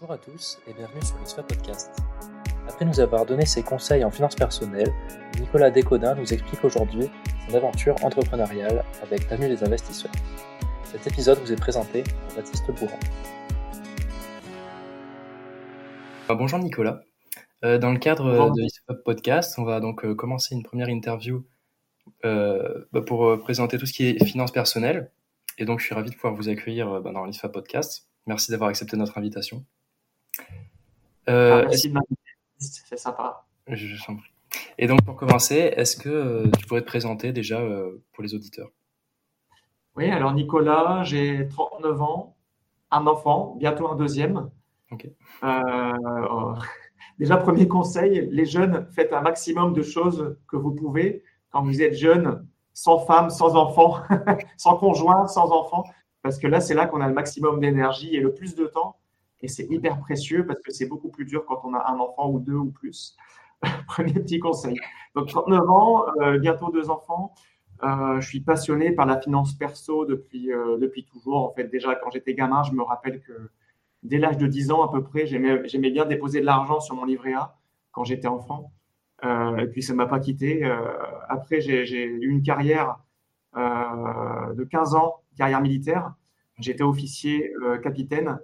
Bonjour à tous et bienvenue sur l'ISFA Podcast. Après nous avoir donné ses conseils en finances personnelles, Nicolas Décodin nous explique aujourd'hui son aventure entrepreneuriale avec l'avenue des investisseurs. Cet épisode vous est présenté par Baptiste Bourran. Ah, bonjour Nicolas. Euh, dans le cadre de l'ISFA Podcast, on va donc euh, commencer une première interview euh, bah, pour présenter tout ce qui est finances personnelles. Et donc je suis ravi de pouvoir vous accueillir bah, dans l'ISFA Podcast. Merci d'avoir accepté notre invitation. Euh, ah, merci de m'inviter, c'est sympa. Je, je prie. Et donc pour commencer, est-ce que euh, tu pourrais te présenter déjà euh, pour les auditeurs? Oui, alors Nicolas, j'ai 39 ans, un enfant, bientôt un deuxième. Ok. Oh. déjà, premier conseil, les jeunes, faites un maximum de choses que vous pouvez quand vous êtes jeune, sans femme, sans enfant, sans conjoint, sans enfant. Parce que là, c'est là qu'on a le maximum d'énergie et le plus de temps. Et c'est hyper précieux parce que c'est beaucoup plus dur quand on a un enfant ou deux ou plus. Premier petit conseil. Donc, 39 ans, euh, bientôt deux enfants. Euh, je suis passionné par la finance perso depuis, euh, depuis toujours. En fait, déjà, quand j'étais gamin, je me rappelle que dès l'âge de 10 ans à peu près, j'aimais bien déposer de l'argent sur mon livret A quand j'étais enfant. et puis, ça ne m'a pas quitté. après, j'ai eu une carrière de 15 ans carrière militaire. J'étais officier, capitaine,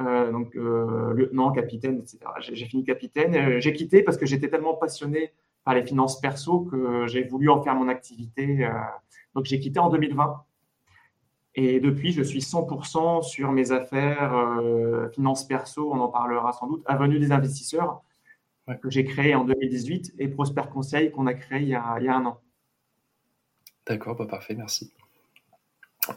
euh, donc euh, lieutenant, capitaine, etc. J'ai fini capitaine. J'ai quitté parce que j'étais tellement passionné par les finances perso que j'ai voulu en faire mon activité. donc j'ai quitté en 2020. Et depuis, je suis 100% sur mes affaires finances perso, on en parlera sans doute, Avenue des investisseurs, que j'ai créé en 2018, et Prosper Conseil qu'on a créé il y a, il y a un an. D'accord, bah parfait, merci.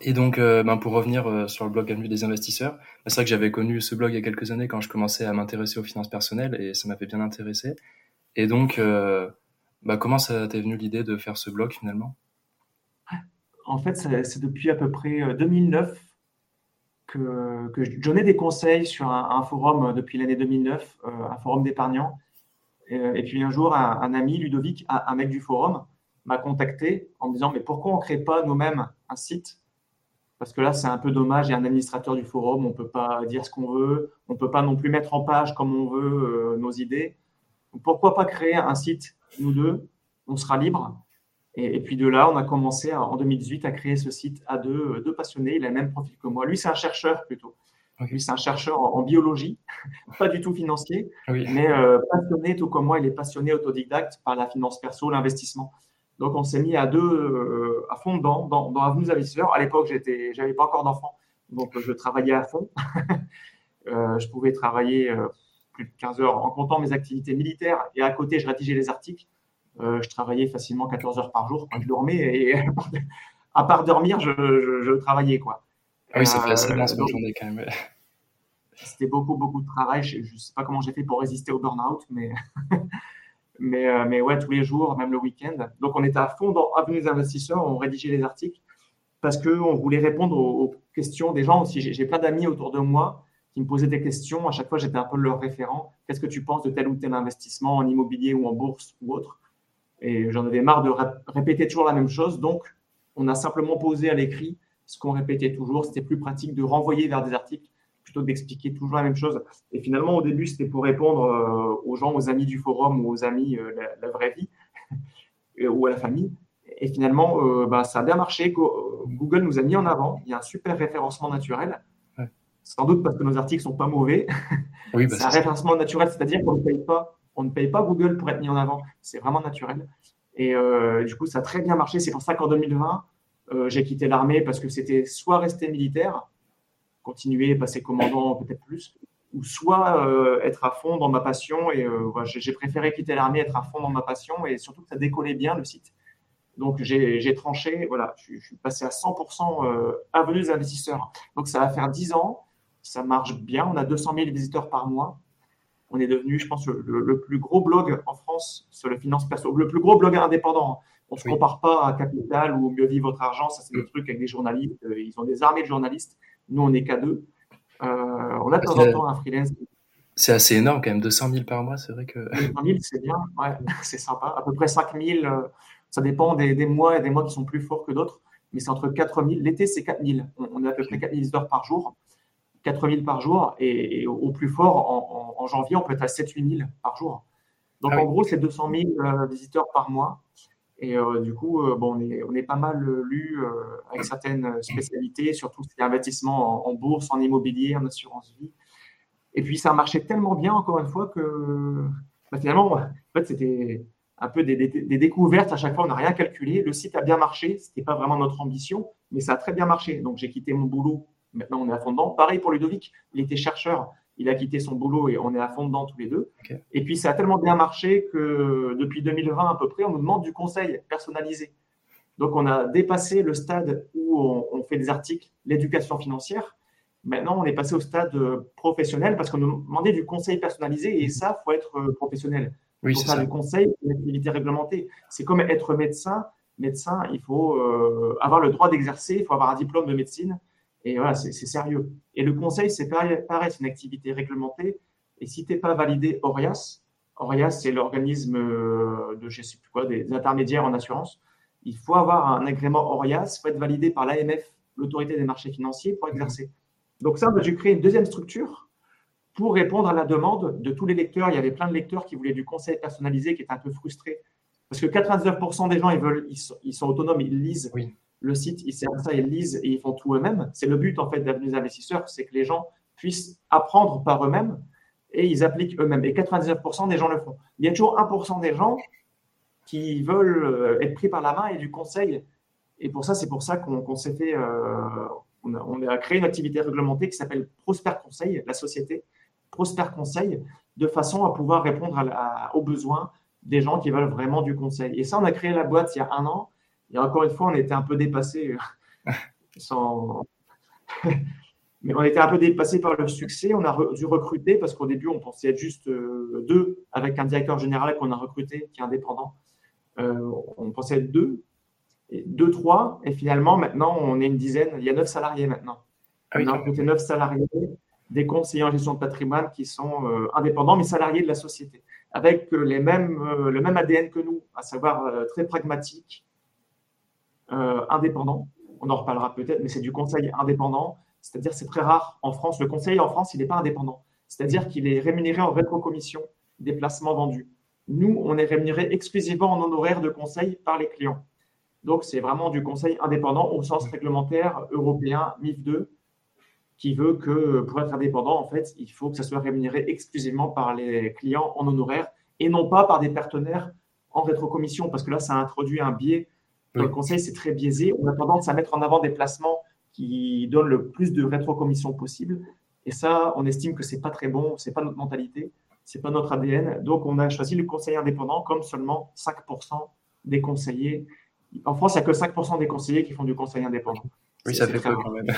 Et donc, euh, ben pour revenir euh, sur le blog Avenue des investisseurs, ben, c'est vrai que j'avais connu ce blog il y a quelques années quand je commençais à m'intéresser aux finances personnelles et ça m'avait bien intéressé. Et donc, euh, ben, comment ça t'est venu l'idée de faire ce blog finalement? En fait, c'est depuis à peu près 2009 que, je donnais des conseils sur un, forum depuis l'année 2009, un forum d'épargnants. Et, puis un jour, un ami, Ludovic, un, mec du forum, m'a contacté en me disant Mais pourquoi on ne crée pas nous-mêmes un site parce que là, c'est un peu dommage. Il y a un administrateur du forum, on ne peut pas dire ce qu'on veut, on ne peut pas non plus mettre en page comme on veut euh, nos idées. pourquoi pas créer un site, nous deux, on sera libre. Et, puis de là, on a commencé en 2018 à créer ce site à deux, euh, deux passionnés. Il a le même profil que moi. Lui, c'est un chercheur plutôt. Lui, c'est un chercheur en, biologie, pas du tout financier, mais euh, passionné, tout comme moi, il est passionné autodidacte par la finance perso, l'investissement. Donc, on s'est mis à deux, euh, à fond dedans, dans, dans Avenue Investisseurs. À l'époque, j'étais, j'avais pas encore d'enfants, donc je travaillais à fond. euh, je pouvais travailler euh, plus de 15 heures en comptant mes activités militaires et à côté, je rédigeais les articles. Euh, je travaillais facilement 14 heures par jour quand je dormais et à part dormir, je, je, je travaillais quoi. Ah oui, assez bien cette journée quand même. C'était beaucoup, beaucoup de travail. Je ne sais pas comment j'ai fait pour résister au burn-out, mais Mais, euh, mais ouais, tous les jours, même le week-end. Donc, on était à fond dans Avenue des investisseurs, on rédigeait les articles parce qu'on voulait répondre aux, questions des gens aussi. J'ai plein d'amis autour de moi qui me posaient des questions. À chaque fois, j'étais un peu leur référent. Qu'est-ce que tu penses de tel ou tel investissement en immobilier ou en bourse ou autre? Et j'en avais marre de répéter toujours la même chose. Donc, on a simplement posé à l'écrit ce qu'on répétait toujours. C'était plus pratique de renvoyer vers des articles plutôt d'expliquer toujours la même chose. Et finalement, au début, c'était pour répondre euh, aux gens, aux amis du forum ou aux amis, euh, la, vraie vie, ou à la famille. Et finalement, euh, bah, ça a bien marché. Google nous a mis en avant. Il y a un super référencement naturel. Sans doute parce que nos articles sont pas mauvais. Oui, bah, c'est un référencement naturel, c'est-à-dire qu'on ne paye pas, on ne paye pas Google pour être mis en avant. C'est vraiment naturel. Et du coup, ça a très bien marché. C'est pour ça qu'en 2020, j'ai quitté l'armée parce que c'était soit rester militaire, continuer, passer commandant peut-être plus, ou soit euh, être à fond dans ma passion. Et euh, j'ai préféré quitter l'armée, être à fond dans ma passion, et surtout que ça décollait bien le site. Donc j'ai tranché, voilà, je, suis passé à 100% euh, avenue des investisseurs. Donc ça va faire 10 ans, ça marche bien, on a 200 000 visiteurs par mois. On est devenu, je pense, le, plus gros blog en France sur le finance perso, le plus gros blog indépendant. On ne se compare pas à Capital ou Mieux vivre votre argent, ça c'est le truc avec des journalistes, ils ont des armées de journalistes. Nous, on n'est qu'à deux. Euh, on a de temps en temps un freelance. C'est assez énorme quand même, 200 000 par mois, c'est vrai que. 200 000, c'est bien, ouais, c'est sympa. À peu près 5 000, euh, ça dépend des, mois et des mois qui sont plus forts que d'autres, mais c'est entre 4 000. L'été, c'est 4 000. On, a à peu près 4 000 visiteurs par jour. 4000 par jour et, au plus fort, en, janvier, on peut être à 7-8 000 par jour. Donc ah en gros, c'est 200 000 visiteurs par mois. Et du coup, bon, on, est, pas mal lu avec certaines spécialités, surtout les investissements en, en, bourse, en immobilier, en assurance vie. Et puis ça marchait tellement bien, encore une fois, que bah, finalement, en fait, c'était un peu des, découvertes. À chaque fois, on n'a rien calculé. Le site a bien marché. Ce n'était pas vraiment notre ambition, mais ça a très bien marché. Donc, j'ai quitté mon boulot. Maintenant, on est à fond dedans. Pareil pour Ludovic. Il était chercheur. Il a quitté son boulot et on est à fond dedans tous les deux. Et puis, ça a tellement bien marché que depuis 2020 à peu près, on nous demande du conseil personnalisé. Donc, on a dépassé le stade où on fait des articles, l'éducation financière. Maintenant, on est passé au stade euh, professionnel parce qu'on nous demandait du conseil personnalisé et ça, il faut être euh, professionnel. Oui, c'est ça. du conseil, une activité réglementée. C'est comme être médecin. Médecin, il faut euh, avoir le droit d'exercer, il faut avoir un diplôme de médecine. Et voilà, c'est sérieux. Et le conseil, c'est pareil, c'est une activité réglementée. Et si tu n'es pas validé ORIAS, ORIAS, c'est l'organisme de, je sais plus quoi, des intermédiaires en assurance. Il faut avoir un agrément ORIAS, il faut être validé par l'AMF, l'autorité des marchés financiers, pour exercer. Donc ça, j'ai créé une deuxième structure pour répondre à la demande de tous les lecteurs. Il y avait plein de lecteurs qui voulaient du conseil personnalisé, qui étaient un peu frustrés. Parce que 99% des gens, ils, ils, sont, autonomes, ils lisent le site, ils servent ça, ils lisent et ils font tout eux-mêmes. C'est le but en fait d'avenir investisseurs, c'est que les gens puissent apprendre par eux-mêmes et ils appliquent eux-mêmes. Et 99% des gens le font. Il y a toujours 1% des gens qui veulent euh, être pris par la main et du conseil. Et pour ça, c'est pour ça qu'on s'est fait, euh, on a, créé une activité réglementée qui s'appelle Prosper Conseil, la société Prosper Conseil, de façon à pouvoir répondre aux besoins des gens qui veulent vraiment du conseil. Et ça, on a créé la boîte il y a un an. Et encore une fois, on était un peu dépassé. sans... Mais on était un peu dépassé par le succès. On a dû recruter parce qu'au début, on pensait être juste euh, deux avec un directeur général qu'on a recruté qui est indépendant. Euh, on pensait être deux deux, trois, et finalement, maintenant, on est une dizaine. Il y a neuf salariés maintenant. Ah on a recruté neuf salariés, des conseillers en gestion de patrimoine qui sont euh, indépendants, mais salariés de la société, avec euh, les mêmes, euh, le même ADN que nous, à savoir très pragmatique, indépendant. On en reparlera peut-être, mais c'est du conseil indépendant. C'est-à-dire, c'est très rare en France. Le conseil en France, il n'est pas indépendant. C'est-à-dire qu'il est rémunéré en rétrocommission des placements vendus. Nous, on est rémunéré exclusivement en honoraire de conseil par les clients. Donc, c'est vraiment du conseil indépendant au sens réglementaire européen MIF 2, qui veut que pour être indépendant, en fait, il faut que ça soit rémunéré exclusivement par les clients en honoraire et non pas par des partenaires en rétrocommission, parce que là, ça introduit un biais. Le conseil, c'est très biaisé. On a tendance à mettre en avant des placements qui donnent le plus de rétrocommission possible. Et ça, on estime que c'est pas très bon, c'est pas notre mentalité, c'est pas notre ADN. Donc, on a choisi le conseil indépendant comme seulement 5% des conseillers en France, il n'y a que 5% des conseillers qui font du conseil indépendant. Oui, ça fait peu quand même.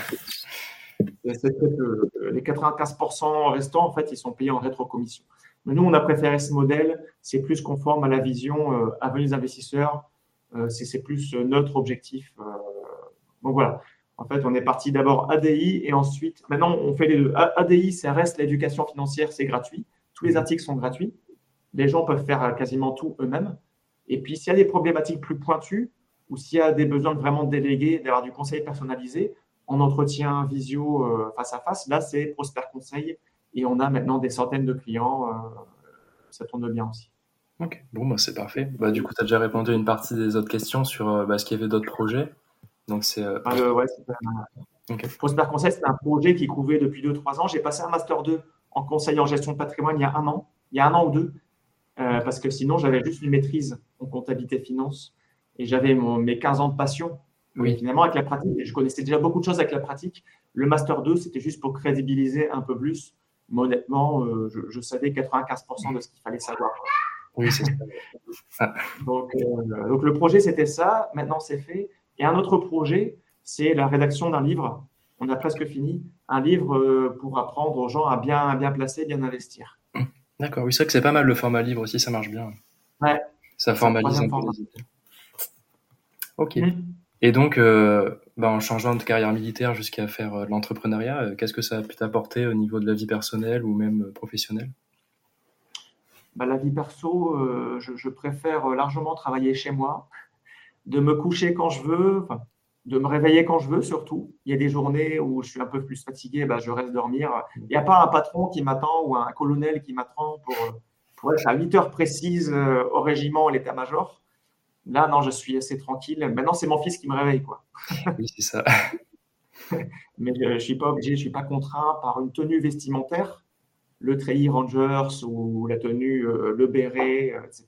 Les 95% restants, en fait, ils sont payés en rétrocommission. Mais nous, on a préféré ce modèle. C'est plus conforme à la vision euh, à venir des investisseurs. Euh, c'est plus euh, notre objectif. donc voilà. En fait, on est parti d'abord ADI et ensuite, maintenant, on fait les deux. ADI, ça reste l'éducation financière, c'est gratuit. Tous les articles sont gratuits. Les gens peuvent faire quasiment tout eux-mêmes. Et puis, s'il y a des problématiques plus pointues, ou s'il y a des besoins de vraiment déléguer, d'avoir du conseil personnalisé, en entretien visio euh, face à face, là, c'est Prosper Conseil. Et on a maintenant des centaines de clients. Euh, ça tourne bien aussi. Ok, bon, bah, c'est parfait. Bah, du coup, tu as déjà répondu à une partie des autres questions sur euh, bah, ce qu'il y avait d'autres projets. Donc, c'est. Ah, Prosper Conseil, c'est un projet qui couvrait depuis 2-3 ans. J'ai passé un Master 2 en conseil en gestion de patrimoine il y a un an, il y a un an ou deux, parce que sinon, j'avais juste une maîtrise en comptabilité finance et j'avais mes 15 ans de passion. Oui. finalement, avec la pratique, je connaissais déjà beaucoup de choses avec la pratique. Le Master 2, c'était juste pour crédibiliser un peu plus. Mais honnêtement, euh, je, savais 95% de ce qu'il fallait savoir. Oui, c'est ça. Ah. donc, euh, donc, le projet, c'était ça. Maintenant, c'est fait. Et un autre projet, c'est la rédaction d'un livre. On a presque fini. Un livre euh, pour apprendre aux gens à bien, bien placer, bien investir. D'accord, oui, c'est vrai que c'est pas mal le format livre aussi, ça marche bien. Ouais. Ça formalise un peu Ok. Mm. Et donc, euh, bah, en changeant de carrière militaire jusqu'à faire euh, l'entrepreneuriat, qu'est-ce que ça a pu t'apporter au niveau de la vie personnelle ou même professionnelle? Bah, La vie perso, je, préfère largement travailler chez moi, de me coucher quand je veux. de me réveiller quand je veux surtout. Il y a des journées où je suis un peu plus fatigué, bah, je reste dormir. Il n'y a pas un patron qui m'attend ou un colonel qui m'attend pour, pour être à 8 heures précises euh, au régiment, à l'état-major. Là, non, je suis assez tranquille. Maintenant, c'est mon fils qui me réveille. Quoi. Oui, c'est ça. Mais je ne suis pas obligé, je ne suis pas contraint par une tenue vestimentaire, le treillis Rangers ou la tenue, euh, le béret, euh, etc.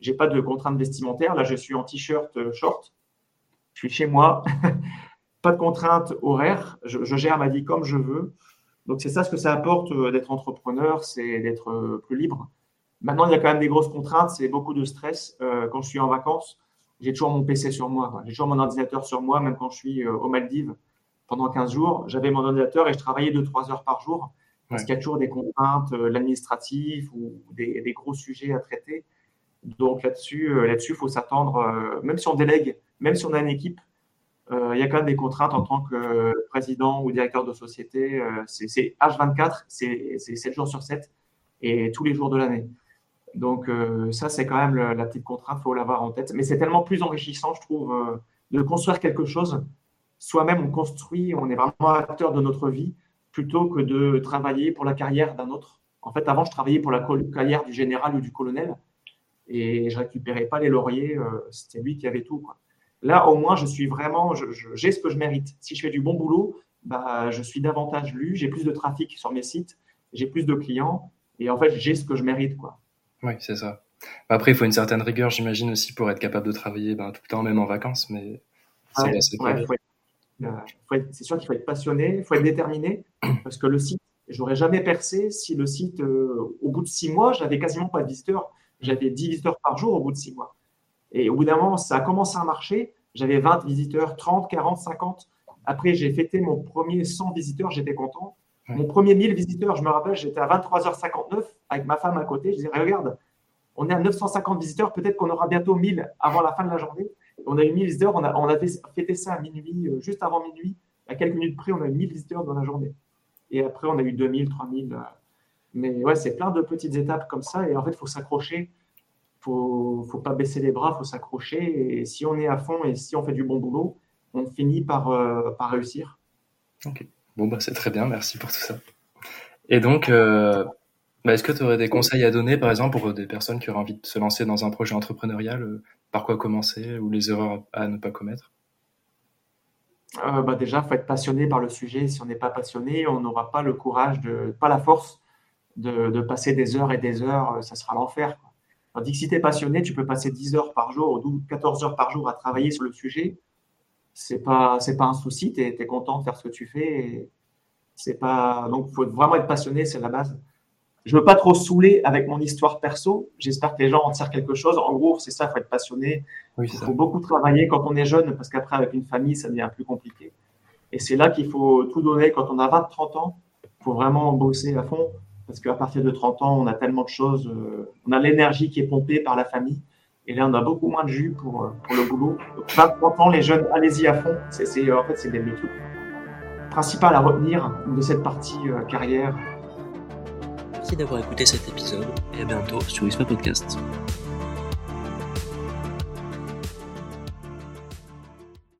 Je n'ai pas de contrainte vestimentaire. Là, je suis en t-shirt, short. Je suis chez moi. pas de contrainte horaire. Je, je, gère ma vie comme je veux. Donc, c'est ça ce que ça apporte d'être entrepreneur, c'est d'être plus libre. Maintenant, il y a quand même des grosses contraintes, c'est beaucoup de stress. Euh, quand je suis en vacances, j'ai toujours mon PC sur moi, j'ai toujours mon ordinateur sur moi, même quand je suis euh, aux Maldives pendant 15 jours, j'avais mon ordinateur et je travaillais 2-3 heures par jour parce qu'il y a toujours des contraintes, euh, l'administratif ou des, des, gros sujets à traiter. Donc là-dessus, euh, là-dessus, faut s'attendre, euh, même si on délègue, même si on a une équipe, euh, il y a quand même des contraintes en tant que président ou directeur de société. c'est H24, c'est 7 jours sur 7 et tous les jours de l'année. Donc euh, ça, c'est quand même la petite contrainte, il faut l'avoir en tête. Mais c'est tellement plus enrichissant, je trouve, euh, de construire quelque chose. Soi-même, on construit, on est vraiment acteur de notre vie, plutôt que de travailler pour la carrière d'un autre. En fait, avant, je travaillais pour la carrière du général ou du colonel, et je récupérais pas les lauriers, euh, c'était lui qui avait tout. Quoi. Là, au moins, je suis vraiment, j'ai ce que je mérite. Si je fais du bon boulot, bah, je suis davantage lu, j'ai plus de trafic sur mes sites, j'ai plus de clients, et en fait, j'ai ce que je mérite. quoi. Oui, c'est ça. Après, il faut une certaine rigueur, j'imagine aussi, pour être capable de travailler ben, tout le temps, même en vacances. Mais c'est c'est sûr qu'il faut être passionné, il faut être déterminé, parce que le site, j'aurais jamais percé si le site, euh, au bout de six mois, j'avais quasiment pas de visiteurs. J'avais 10 visiteurs par jour au bout de six mois. Et au bout d'un moment, ça a commencé à marcher. J'avais 20 visiteurs, 30, 40, 50. Après, j'ai fêté mon premier 100 visiteurs, j'étais content. Mon premier 1000 visiteurs, je me rappelle, j'étais à 23h59 avec ma femme à côté. Je disais, regarde, on est à 950 visiteurs, peut-être qu'on aura bientôt 1000 avant la fin de la journée. On a eu 1000 visiteurs, on a, on a fêté ça à minuit, euh, juste avant minuit. À quelques minutes près, on a eu 1000 visiteurs dans la journée. Et après, on a eu 2000, 3000. Euh. Mais ouais, c'est plein de petites étapes comme ça. Et en fait, il faut s'accrocher. Il ne faut pas baisser les bras, il faut s'accrocher. Et si on est à fond et si on fait du bon boulot, on finit par, euh, par réussir. Ok. Bon, bah, c'est très bien, merci pour tout ça. Et donc, euh, bah, est-ce que tu aurais des conseils à donner, par exemple, pour des personnes qui auraient envie de se lancer dans un projet entrepreneurial Par quoi commencer ou les erreurs à ne pas commettre? Euh, bah Déjà, il faut être passionné par le sujet. Si on n'est pas passionné, on n'aura pas le courage, de, pas la force de, passer des heures et des heures. Ça sera l'enfer. Tandis que si tu es passionné, tu peux passer 10 heures par jour ou 14 heures par jour à travailler sur le sujet c'est pas c'est pas un souci, tu es, content de faire ce que tu fais. Pas donc faut vraiment être passionné, c'est la base. Je veux pas trop saouler avec mon histoire perso. J'espère que les gens en tirent quelque chose. En gros, c'est ça, faut être passionné. il faut beaucoup travailler quand on est jeune parce qu'après avec une famille, ça devient plus compliqué. Et c'est là qu'il faut tout donner quand on a 20 30 ans. Il faut vraiment bosser à fond parce qu'à partir de 30 ans, on a tellement de choses, euh, on a l'énergie qui est pompée par la famille et là, on a beaucoup moins de jus pour, euh, pour le boulot. Donc, 20 ans, les jeunes, allez-y à fond. C'est, en fait, c'est le truc principal à retenir de cette partie euh, carrière. Merci d'avoir écouté cet épisode et à bientôt sur Wisma Podcast.